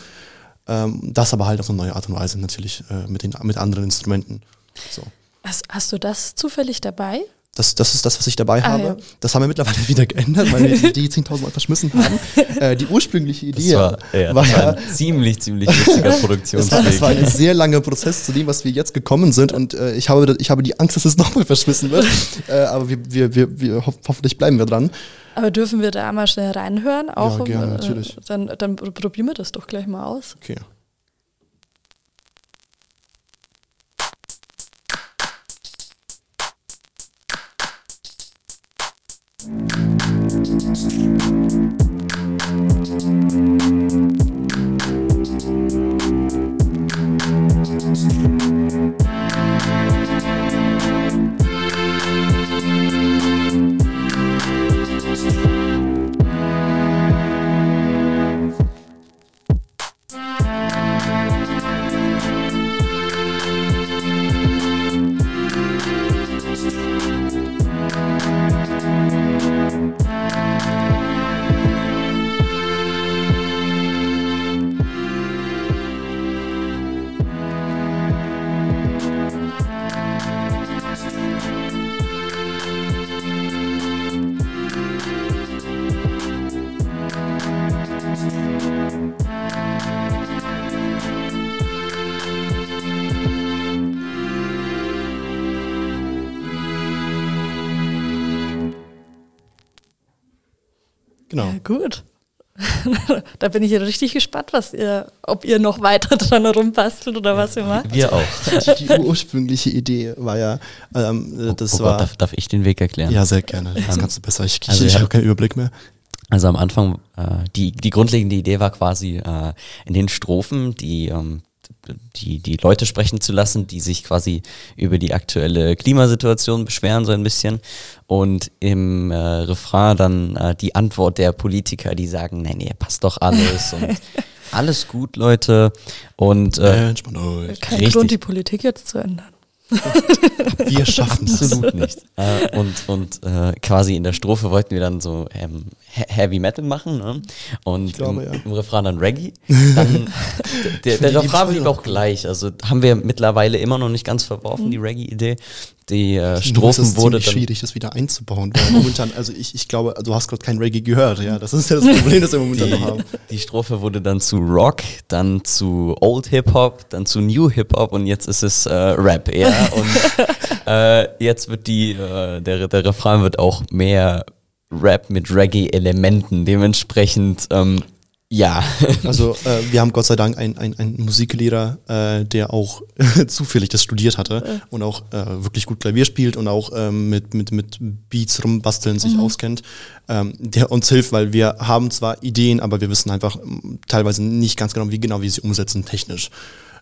Ähm, das aber halt auf eine neue Art und Weise natürlich äh, mit, den, mit anderen Instrumenten. So. Hast, hast du das zufällig dabei? Das, das ist das, was ich dabei ah, habe. Ja. Das haben wir mittlerweile wieder geändert, weil wir die Idee 10.000 Mal verschmissen haben. äh, die ursprüngliche Idee das war, ja, war, ja, ein ziemlich, ziemlich witziger Produktionsweg. Das, das war, ein sehr langer Prozess zu dem, was wir jetzt gekommen sind und äh, ich, habe, ich habe die Angst, dass es nochmal verschmissen wird. äh, aber wir, wir, wir, wir ho hoffentlich bleiben wir dran. Aber dürfen wir da mal schnell reinhören? Auch ja, gerne, natürlich. Dann, dann probieren wir das doch gleich mal aus. Okay. Gut. da bin ich ja richtig gespannt, was ihr, ob ihr noch weiter dran rumbastelt oder was ihr macht. Wir auch. Die, die ursprüngliche Idee war ja, ähm, das oh, oh war. Gott, darf, darf ich den Weg erklären? ja, sehr gerne. Das kannst du besser. Ich, Also ich, ich ja. habe keinen Überblick mehr. Also am Anfang, äh, die, die grundlegende Idee war quasi äh, in den Strophen, die, ähm, die, die Leute sprechen zu lassen, die sich quasi über die aktuelle Klimasituation beschweren, so ein bisschen. Und im äh, Refrain dann äh, die Antwort der Politiker, die sagen, nee, nee, passt doch alles und alles gut, Leute. Und äh, Entspannt euch. Kein Richtig. Grund, die Politik jetzt zu ändern. Wir schaffen es. Absolut nicht. äh, und und äh, quasi in der Strophe wollten wir dann so ähm, He- Heavy Metal machen ne? und glaube, im, ja. im Refrain dann Reggae. Dann der, Refrain blieb noch auch gleich. Also haben wir mittlerweile immer noch nicht ganz verworfen, die Reggae-Idee. Die äh, es Strophen wurde dann schwierig, das wieder einzubauen. Weil momentan, also ich, ich glaube, du hast gerade kein Reggae gehört. Ja, das ist ja das Problem, das wir momentan noch haben. die, die Strophe wurde dann zu Rock, dann zu Old Hip Hop, dann zu New Hip Hop und jetzt ist es äh, Rap, ja. Und äh, jetzt wird die, äh, der, der Refrain wird auch mehr Rap mit Reggae-Elementen. Dementsprechend, ähm, ja. Also äh, wir haben Gott sei Dank einen, einen, einen Musiklehrer, äh, der auch zufällig das studiert hatte und auch äh, wirklich gut Klavier spielt und auch ähm, mit, mit, mit Beats rumbasteln sich auskennt, ähm, der uns hilft, weil wir haben zwar Ideen, aber wir wissen einfach teilweise nicht ganz genau, wie genau wir sie umsetzen technisch.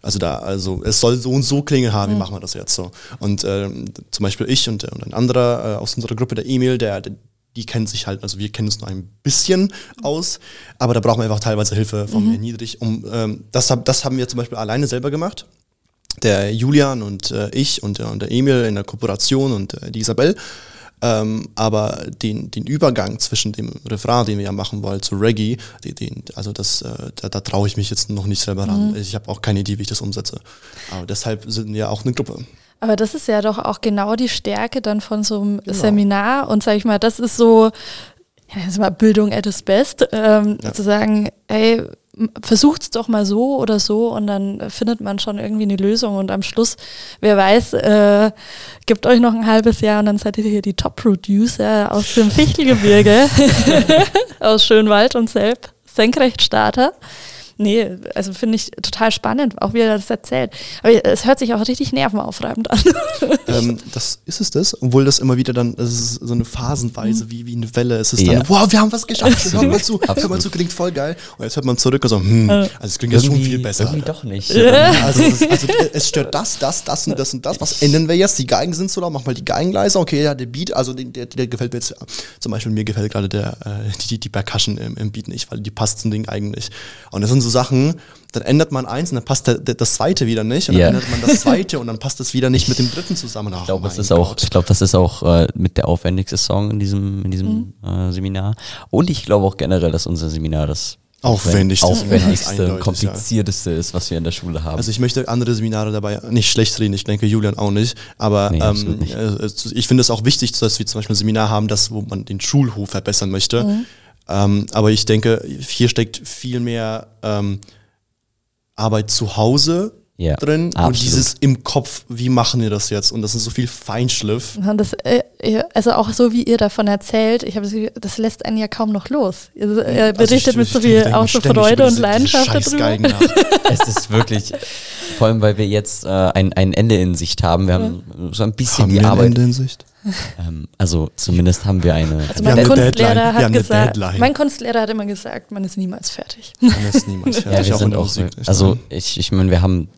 Also da, also es soll so und so klingen haben, wie machen wir das jetzt so? Und ähm, zum Beispiel ich und, und ein anderer äh, aus unserer Gruppe, der Emil, der, der die kennen sich halt, also wir kennen uns nur ein bisschen aus, aber da brauchen wir einfach teilweise Hilfe von Herrn Niedrig. Um, ähm, das, das haben wir zum Beispiel alleine selber gemacht. Der Julian und äh, ich und, der- und der Emil in der Kooperation und äh, die Isabel. Ähm, aber den, den Übergang zwischen dem Refrain, den wir ja machen wollen, zu Reggae, den, den, also das, äh, da, da traue ich mich jetzt noch nicht selber ran. Ich habe auch keine Idee, wie ich das umsetze. Aber deshalb sind wir auch eine Gruppe. Aber das ist ja doch auch genau die Stärke dann von so einem Seminar. Und sag ich mal, das ist so, ja, das ist mal Bildung at its best, ähm, Ja. zu sagen, ey, versucht's doch mal so oder so und dann findet man schon irgendwie eine Lösung. Und am Schluss, wer weiß, äh, gibt euch noch ein halbes Jahr und dann seid ihr hier die Top-Producer aus dem Fichtelgebirge, aus Schönwald und Selb, Senkrechtstarter. Nee, also finde ich total spannend, auch wie er das erzählt. Aber es hört sich auch richtig nervenaufreibend an. ähm, das ist es das, obwohl das immer wieder dann, das ist so eine Phasenweise, wie, wie eine Welle. Es ist Ja. dann, wow, wir haben was geschafft, hör mal zu, hör mal zu, klingt voll geil. Und jetzt hört man zurück und so, hm, also es klingt jetzt schon viel besser. Irgendwie doch nicht. Also, es, ist, also äh, es stört das, das, das und das und das. Was ändern wir jetzt? Die Geigen sind so laut, mach mal die Geigen leiser. Okay, ja, der Beat, also der, der, der gefällt mir jetzt. Zum Beispiel mir gefällt gerade der äh, die, die Percussion im, im Beat nicht, weil die passt zum Ding eigentlich. Und das sind so Sachen, dann ändert man eins und dann passt der, der, das zweite wieder nicht. Und dann Ja. ändert man das zweite und dann passt das wieder nicht mit dem dritten zusammen. Ach, Ich glaube, das ist auch, Gott. ich glaube, das ist auch äh, mit der aufwendigste Song in diesem, in diesem äh, Seminar. Und ich glaube auch generell, dass unser Seminar das Aufwendigste aufwendigste, komplizierteste ist, was wir in der Schule haben. Also ich möchte andere Seminare dabei nicht schlecht reden, ich denke Julian auch nicht, aber Nee, ähm, nicht. äh, ich finde es auch wichtig, dass wir zum Beispiel ein Seminar haben, das, wo man den Schulhof verbessern möchte. Ähm, aber ich denke, hier steckt viel mehr ähm, Arbeit zu Hause Ja, drin und absolut. dieses im Kopf, wie machen wir das jetzt? Und das ist so viel Feinschliff. Und Das, äh, also auch so wie ihr davon erzählt, ich habe das, Gefühl, das lässt einen ja kaum noch los. Ihr, ihr Also berichtet ich- mit so viel auch so Freude und Leidenschaft darüber. Es ist wirklich, vor allem weil wir jetzt äh, ein, ein Ende in Sicht haben. Wir haben so ein bisschen Haben die wir Arbeit. Hinsicht? Ähm, also zumindest haben wir eine. Also mein Kunstlehrer hat gesagt, Deadline. mein Kunstlehrer hat immer gesagt, man ist niemals fertig. Man ist niemals ja, fertig, wir auch auch, also ich, ich meine, wir haben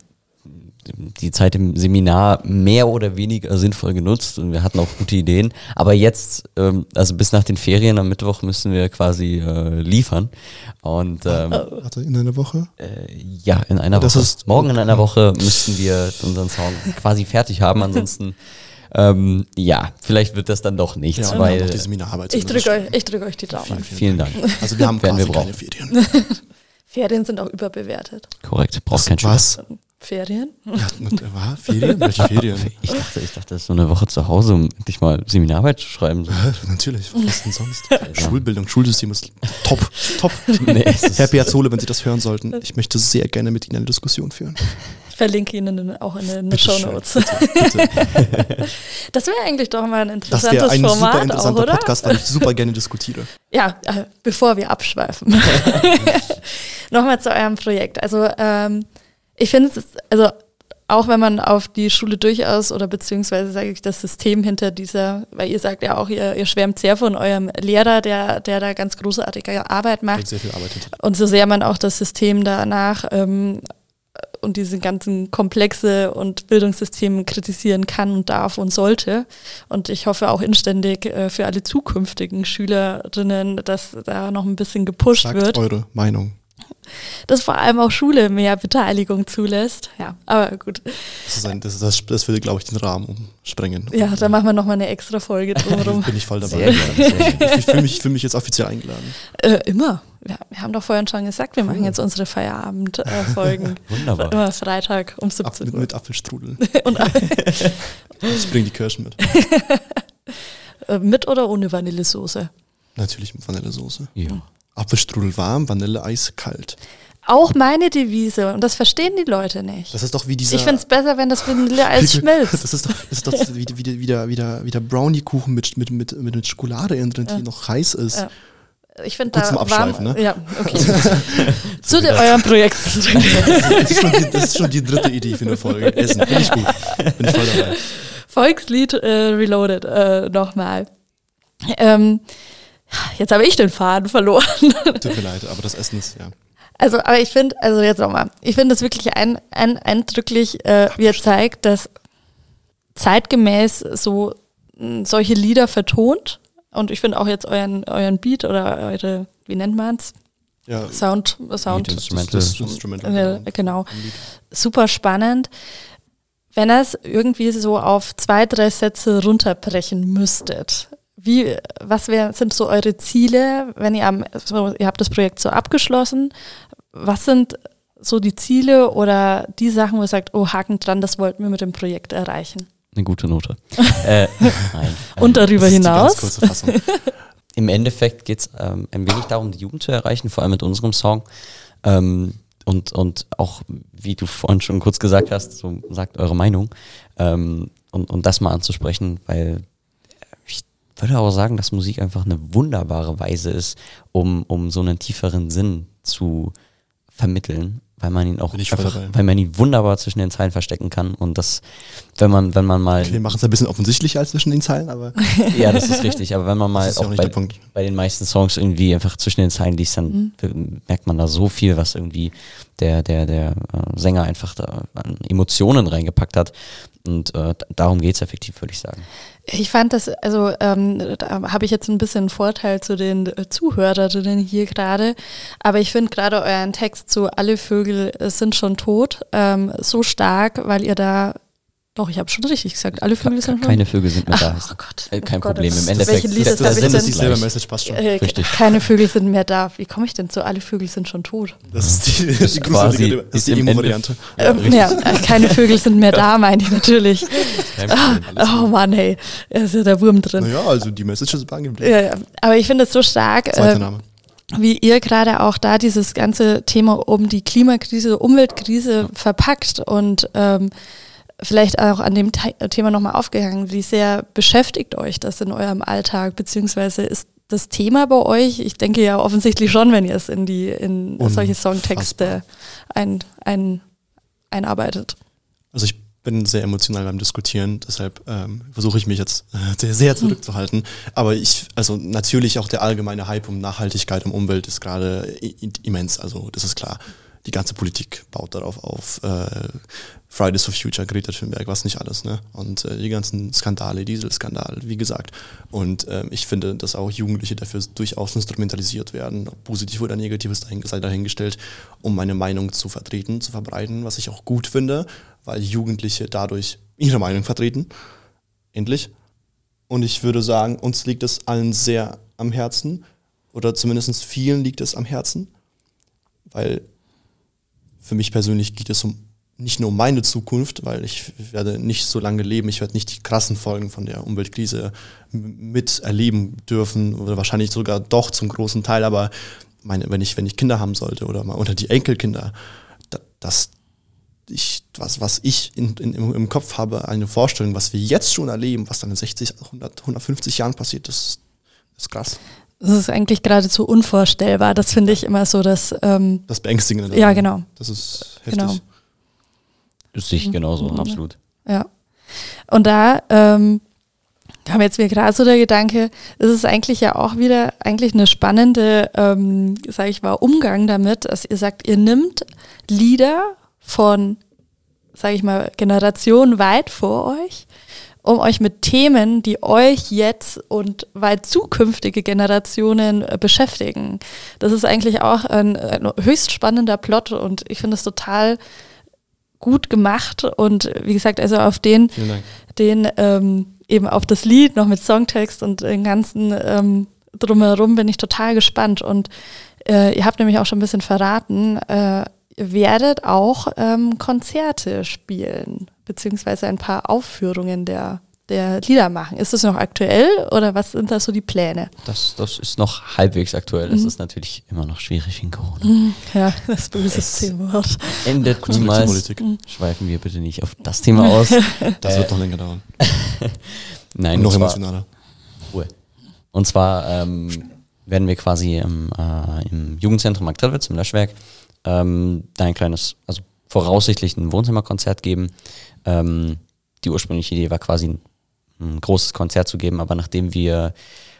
die Zeit im Seminar mehr oder weniger sinnvoll genutzt und wir hatten auch gute Ideen. Aber jetzt, ähm, also bis nach den Ferien am Mittwoch müssen wir quasi äh, liefern. Und ähm, Warte, in einer Woche? äh, ja, in einer Das Woche. ist- Morgen in einer Woche müssten wir unseren Song quasi fertig haben. Ansonsten, ähm, ja, vielleicht wird das dann doch nichts, Ja, weil. Ich drücke euch, ich drück euch die Daumen. vielen Dank. Also wir haben Werden wir quasi keine brauchen. Ferien. Ferien sind auch überbewertet. Korrekt, braucht kein. Was? Ferien? Ja, und, äh, was? Ferien? Welche Ferien? Ich dachte, ich dachte, das ist so eine Woche zu Hause, um endlich mal Seminararbeit zu schreiben. So. Natürlich, was denn sonst? Schulbildung, Schulsystem ist top, top. Nee, es ist- Herr Piazzole, wenn Sie das hören sollten, ich möchte sehr gerne mit Ihnen eine Diskussion führen. Verlinke Ihnen auch in den Bitte Show Notes. Bitte, bitte. Das wäre eigentlich doch mal ein Das interessantes ein super Format interessanter auch, oder? Podcast, weil ich super gerne diskutiere. Ja, äh, bevor wir abschweifen. Nochmal zu eurem Projekt. Also ähm, ich finde es, also auch wenn man auf die Schule durchaus oder beziehungsweise sage ich das System hinter dieser, weil ihr sagt ja auch, ihr, ihr schwärmt sehr von eurem Lehrer, der, der da ganz großartige Arbeit macht. Steckt sehr viel Arbeit hinter. Und so sehr man auch das System danach ähm, und diese ganzen Komplexe und Bildungssysteme kritisieren kann und darf und sollte. Und ich hoffe auch inständig äh, für alle zukünftigen Schülerinnen, dass da noch ein bisschen gepusht Sagt wird, eure Meinung. Dass vor allem auch Schule mehr Beteiligung zulässt. Ja, aber gut. Das, ist ein, das, das, das würde, glaube ich, den Rahmen umsprengen. Ja, da machen wir nochmal eine extra Folge drumherum. Bin ich voll dabei. Ich fühle mich, fühl mich jetzt offiziell eingeladen. äh, immer. Ja, wir haben doch vorhin schon gesagt, wir machen jetzt unsere Feierabend-Folgen. Wunderbar. Immer Freitag um Ab, 17 mit, Uhr. mit Apfelstrudel. Und, Ich bringe die Kirschen mit. äh, mit oder ohne Vanillesoße? Natürlich mit Vanillesoße. Ja. Apfelstrudel warm, Vanilleeis kalt. Auch meine Devise und das verstehen die Leute nicht. Das ist doch wie dieser. Ich finde es besser, wenn das Vanilleeis schmilzt. Das ist doch, das ist doch wie, wie, wie, der, wie, der, wie der Brownie-Kuchen mit, mit, mit, mit, Schokolade innen drin, die noch heiß ist. Ja. Ich finde da warm, ne? Ja, okay. Zu de, eurem Projekt. Das, ist schon die, das ist schon die dritte Idee für eine Folge. Essen, finde ich gut. Bin ich voll dabei. Volkslied äh, Reloaded äh, nochmal. Ähm, jetzt habe ich den Faden verloren. Tut mir leid, aber das Essen ist, ja. Also, aber ich finde, also jetzt nochmal, ich finde es wirklich ein, ein, eindrücklich, äh, wie er zeigt, dass zeitgemäß so mh, solche Lieder vertont. Und ich finde auch jetzt euren, euren Beat oder eure, wie nennt man's? ja Sound, Sound, Instrumental. Das, das Instrumental. äh, genau. Lied. Super spannend. Wenn ihr es irgendwie so auf zwei, drei Sätze runterbrechen müsstet, wie, was wär, sind so eure Ziele, wenn ihr am, so, ihr habt das Projekt so abgeschlossen, was sind so die Ziele oder die Sachen, wo ihr sagt, oh, Haken dran, das wollten wir mit dem Projekt erreichen? Eine gute Note. äh, nein. Und darüber die ganz hinaus? Im Endeffekt geht es ähm, ein wenig darum, die Jugend zu erreichen, vor allem mit unserem Song. Ähm, und, und auch, wie du vorhin schon kurz gesagt hast, so sagt eure Meinung. Ähm, und, und das mal anzusprechen, weil würde auch sagen, dass Musik einfach eine wunderbare Weise ist, um, um so einen tieferen Sinn zu vermitteln, weil man ihn auch einfach, weil man ihn wunderbar zwischen den Zeilen verstecken kann. Und das, wenn man, wenn man mal Wir machen es ein bisschen offensichtlicher als zwischen den Zeilen, aber ja, das ist richtig. Aber wenn man mal auch auch nicht bei, der Punkt. bei den meisten Songs irgendwie einfach zwischen den Zeilen liest, dann Mhm. merkt man da so viel, was irgendwie der, der, der äh, Sänger einfach da an Emotionen reingepackt hat. Und äh, darum geht's effektiv, würde ich sagen. Ich fand das, also ähm, da habe ich jetzt ein bisschen Vorteil zu den äh, Zuhörerinnen hier gerade, aber ich finde gerade euren Text zu Alle Vögel äh, sind schon tot ähm, so stark, weil ihr da, doch, ich habe schon richtig gesagt, alle Vögel sind schon Keine Vögel sind mehr da. Ach, oh Gott. Äh, kein oh Gott, Problem. das- Im Endeffekt- das- das ist die selber gleich. Message passt schon. Äh, Richtig. Keine Vögel sind mehr da. Wie komme ich denn zu Alle Vögel sind schon tot? Das ist die, das ist die quasi- gruselige, das ist die Emo-Variante. Ähm, ja, äh, keine Vögel sind mehr da, meine ich natürlich. Problem. Oh Mann, hey, da ist ja der Wurm drin. Naja, also die Message ist angeblieben. Ja, ja. Aber ich finde es so stark, Zweiter äh, Name. wie ihr gerade auch da dieses ganze Thema um die Klimakrise, Umweltkrise verpackt und ähm, vielleicht auch an dem Thema nochmal aufgegangen. Wie sehr beschäftigt euch das in eurem Alltag, beziehungsweise ist das Thema bei euch? Ich denke ja offensichtlich schon, wenn ihr es in die in solche Songtexte ein, ein, einarbeitet. Also ich bin sehr emotional beim Diskutieren, deshalb ähm, versuche ich mich jetzt äh, sehr, sehr zurückzuhalten. Aber ich, also natürlich auch der allgemeine Hype um Nachhaltigkeit, um Umwelt ist gerade immens, also das ist klar. Die ganze Politik baut darauf auf. Äh, Fridays for Future, Greta Thunberg, was nicht alles, ne? Und äh, die ganzen Skandale, Dieselskandal, wie gesagt. Und ähm, ich finde, dass auch Jugendliche dafür durchaus instrumentalisiert werden, ob positiv oder negativ ist sei dahingestellt, um meine Meinung zu vertreten, zu verbreiten, was ich auch gut finde, weil Jugendliche dadurch ihre Meinung vertreten. Endlich. Und ich würde sagen, uns liegt es allen sehr am Herzen, oder zumindest vielen liegt es am Herzen, weil für mich persönlich geht es um nicht nur um meine Zukunft, weil ich werde nicht so lange leben, ich werde nicht die krassen Folgen von der Umweltkrise miterleben dürfen oder wahrscheinlich sogar doch zum großen Teil, aber meine, wenn ich wenn ich Kinder haben sollte oder mal oder die Enkelkinder, da, das ich, was, was ich in, in, im, Kopf habe, eine Vorstellung, was wir jetzt schon erleben, was dann in 60, 100, 150 Jahren passiert, das ist krass. Das ist eigentlich geradezu unvorstellbar. Das finde ich immer so, dass. Ähm, das Beängstigende. Ja, genau. Das ist heftig. Genau. Sehe ich genauso, mhm. absolut. Ja. Und da ähm, kam jetzt mir gerade so der Gedanke, es ist eigentlich ja auch wieder eigentlich eine spannende, ähm, sage ich mal, Umgang damit, dass ihr sagt, ihr nimmt Lieder von, sage ich mal, Generationen weit vor euch um euch mit Themen, die euch jetzt und weit zukünftige Generationen äh, beschäftigen. Das ist eigentlich auch ein, ein höchst spannender Plot und ich finde es total gut gemacht und wie gesagt, also auf den, den ähm, eben auf das Lied noch mit Songtext und den ganzen ähm, drumherum bin ich total gespannt und äh, ihr habt nämlich auch schon ein bisschen verraten, äh, ihr werdet auch ähm, Konzerte spielen beziehungsweise ein paar Aufführungen der, der Lieder machen. Ist das noch aktuell oder was sind da so die Pläne? Das, das ist noch halbwegs aktuell. Das mhm. ist natürlich immer noch schwierig in Corona. Mhm. Ja, das böse Thema. Endet niemals. Mhm. Schweifen wir bitte nicht auf das Thema aus. das äh, wird noch länger dauern. Nein, noch emotionaler. Ruhe. Und zwar ähm, werden wir quasi im, äh, im Jugendzentrum Marktredwitz, im Löschwerk, ähm, da ein kleines, also voraussichtlich ein Wohnzimmerkonzert geben. Ähm, die ursprüngliche Idee war quasi ein, ein, großes Konzert zu geben, aber nachdem wir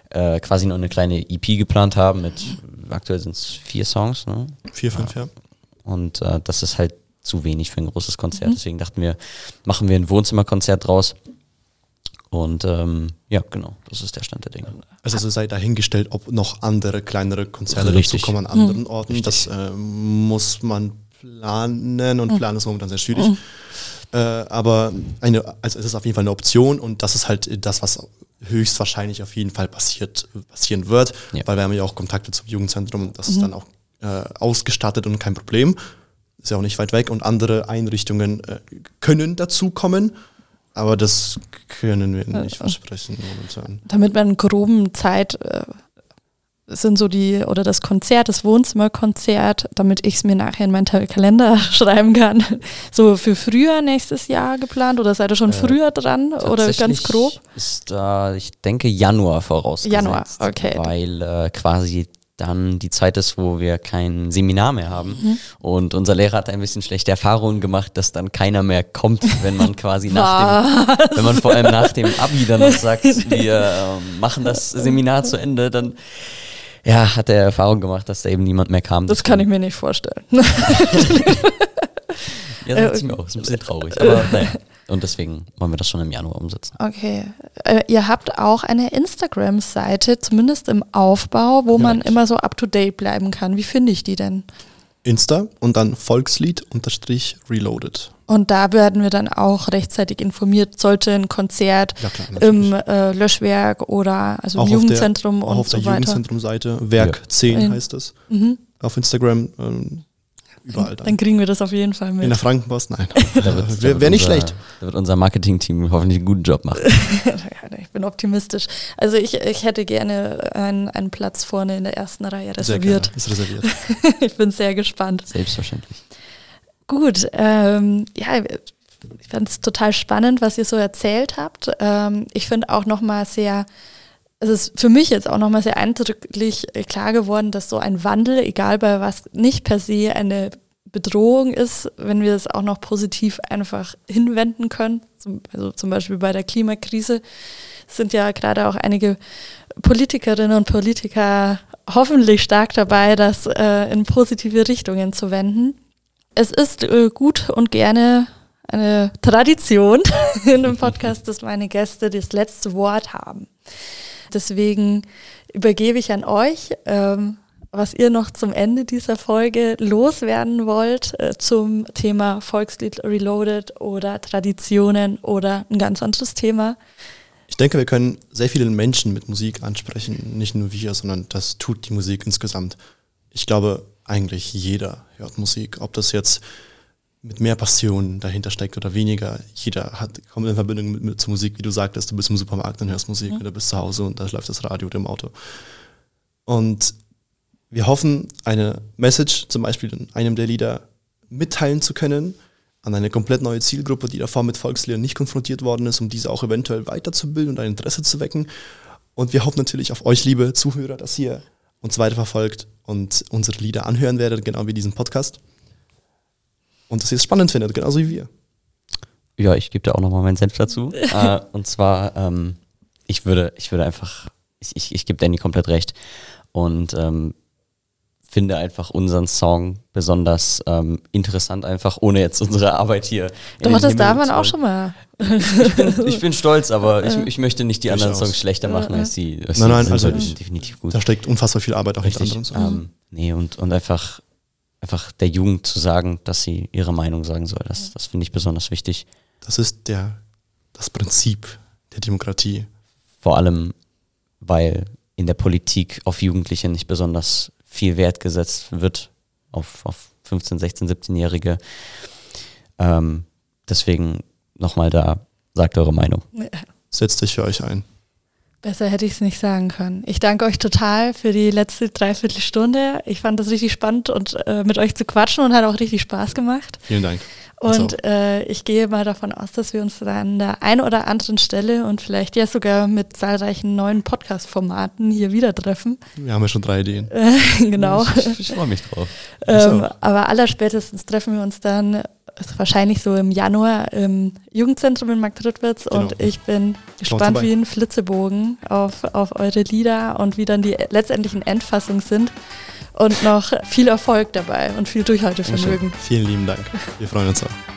äh, quasi nur eine kleine EP geplant haben mit, aktuell sind es vier Songs, ne? Vier, fünf, ja. Und äh, das ist halt zu wenig für ein großes Konzert. Mhm. Deswegen dachten wir, machen wir ein Wohnzimmerkonzert draus. Und ähm, ja, genau, das ist der Stand der Dinge. Also es sei dahingestellt, ob noch andere kleinere Konzerte Richtig. dazu kommen an anderen mhm. Orten. Richtig. Das äh, muss man planen und mhm. planen ist momentan sehr schwierig. Mhm. Äh, aber eine, also es ist auf jeden Fall eine Option und das ist halt das, was höchstwahrscheinlich auf jeden Fall passiert, passieren wird, ja. weil wir haben ja auch Kontakte zum Jugendzentrum und das mhm. ist dann auch äh, ausgestattet und kein Problem. Ist ja auch nicht weit weg und andere Einrichtungen äh, können dazukommen. Aber das können wir nicht versprechen momentan. Damit man einen groben Zeit äh, sind so die, oder das Konzert, das Wohnzimmerkonzert, damit ich es mir nachher in meinen Kalender schreiben kann. So für früher nächstes Jahr geplant oder seid ihr schon äh, früher dran oder ganz grob? Ist da, ich denke, Januar vorausgesetzt. Januar, okay. Weil äh, quasi dann die Zeit ist, wo wir kein Seminar mehr haben. Mhm. Und unser Lehrer hat ein bisschen schlechte Erfahrungen gemacht, dass dann keiner mehr kommt, wenn man quasi nach dem, wenn man vor allem nach dem Abi dann noch sagt, wir äh, machen das Seminar zu Ende, dann ja, hat er Erfahrung gemacht, dass da eben niemand mehr kam. Das kann ich mir nicht vorstellen. ja, das ist mir auch. Ist ein bisschen traurig. Aber naja. Und deswegen wollen wir das schon im Januar umsetzen. Okay. Äh, ihr habt auch eine Instagram-Seite, zumindest im Aufbau, wo ja, man immer so up-to-date bleiben kann. Wie finde ich die denn? Insta und dann Volkslied-Reloaded. Und da werden wir dann auch rechtzeitig informiert, sollte ein Konzert ja, klar, im äh, Löschwerk oder also im Jugendzentrum der, und auf so der Jugendzentrumseite, Werk ja. 10 heißt es, mhm. auf Instagram. Ähm, überall dann. Dann kriegen wir das auf jeden Fall mit. In der Frankenpost, nein. Wäre wär nicht schlecht. Da wird unser Marketing-Team hoffentlich einen guten Job machen. ich bin optimistisch. Also ich, ich hätte gerne einen, einen Platz vorne in der ersten Reihe reserviert. Ist reserviert. ich bin sehr gespannt. Selbstverständlich. Gut, ähm, ja, ich fand es total spannend, was ihr so erzählt habt. Ähm, ich finde auch nochmal sehr es ist für mich jetzt auch nochmal sehr eindrücklich äh, klar geworden, dass so ein Wandel, egal bei was, nicht per se eine Bedrohung ist, wenn wir es auch noch positiv einfach hinwenden können. also zum Beispiel bei der Klimakrise sind ja gerade auch einige Politikerinnen und Politiker hoffentlich stark dabei, das äh, in positive Richtungen zu wenden. Es ist äh, gut und gerne eine Tradition in dem Podcast, dass meine Gäste das letzte Wort haben. Deswegen übergebe ich an euch, ähm, was ihr noch zum Ende dieser Folge loswerden wollt äh, zum Thema Volkslied Reloaded oder Traditionen oder ein ganz anderes Thema. Ich denke, wir können sehr viele Menschen mit Musik ansprechen, nicht nur wir, sondern das tut die Musik insgesamt. Ich glaube, eigentlich jeder hört Musik, ob das jetzt mit mehr Passion dahinter steckt oder weniger. Jeder hat, kommt in Verbindung mit, mit zur Musik, wie du sagtest, du bist im Supermarkt und hörst Musik mhm. oder bist zu Hause und da läuft das Radio oder im Auto. Und wir hoffen, eine Message zum Beispiel in einem der Lieder mitteilen zu können an eine komplett neue Zielgruppe, die davor mit Volksliedern nicht konfrontiert worden ist, um diese auch eventuell weiterzubilden und ein Interesse zu wecken. Und wir hoffen natürlich auf euch, liebe Zuhörer, dass ihr uns weiterverfolgt und unsere Lieder anhören werdet, genau wie diesen Podcast. Und dass ihr es spannend findet, genauso wie wir. Ja, ich gebe da auch nochmal meinen Senf dazu. äh, und zwar, ähm, ich würde, ich würde einfach, ich, ich, ich gebe Danny komplett recht. Und ähm, finde einfach unseren Song besonders ähm, interessant, einfach ohne jetzt unsere Arbeit hier. Doch, das darf man auch schon mal. Ich bin, ich bin stolz, aber ich, ich möchte nicht die anderen. Songs schlechter machen als die. Als Nein, nein, also ich- definitiv gut. Da steckt unfassbar viel Arbeit auch hinter Richtig. anderen Songs. Ähm, nee, und, und einfach, einfach der Jugend zu sagen, dass sie ihre Meinung sagen soll, das, das finde ich besonders wichtig. Das ist der, das Prinzip der Demokratie. Vor allem, weil in der Politik auf Jugendliche nicht besonders viel Wert gesetzt wird, auf, auf 15, 16, 17-Jährige. Ähm, deswegen nochmal da, sagt eure Meinung. Setzt euch für euch ein. Besser hätte ich es nicht sagen können. Ich danke euch total für die letzte Dreiviertelstunde. Ich fand das richtig spannend und äh, mit euch zu quatschen und hat auch richtig Spaß gemacht. Vielen Dank. Und äh, ich gehe mal davon aus, dass wir uns dann an der einen oder anderen Stelle und vielleicht ja sogar mit zahlreichen neuen Podcast-Formaten hier wieder treffen. Wir haben ja schon drei Ideen. genau. Ich, ich freue mich drauf. Ähm, So. aber allerspätestens treffen wir uns dann äh, wahrscheinlich so im Januar im Jugendzentrum in Marktredwitz Genau. und ich bin gespannt wie ein Flitzebogen auf, auf eure Lieder und wie dann die letztendlichen Endfassungen sind und noch viel Erfolg dabei und viel Durchhaltevermögen. Vielen lieben Dank. Wir freuen uns auch.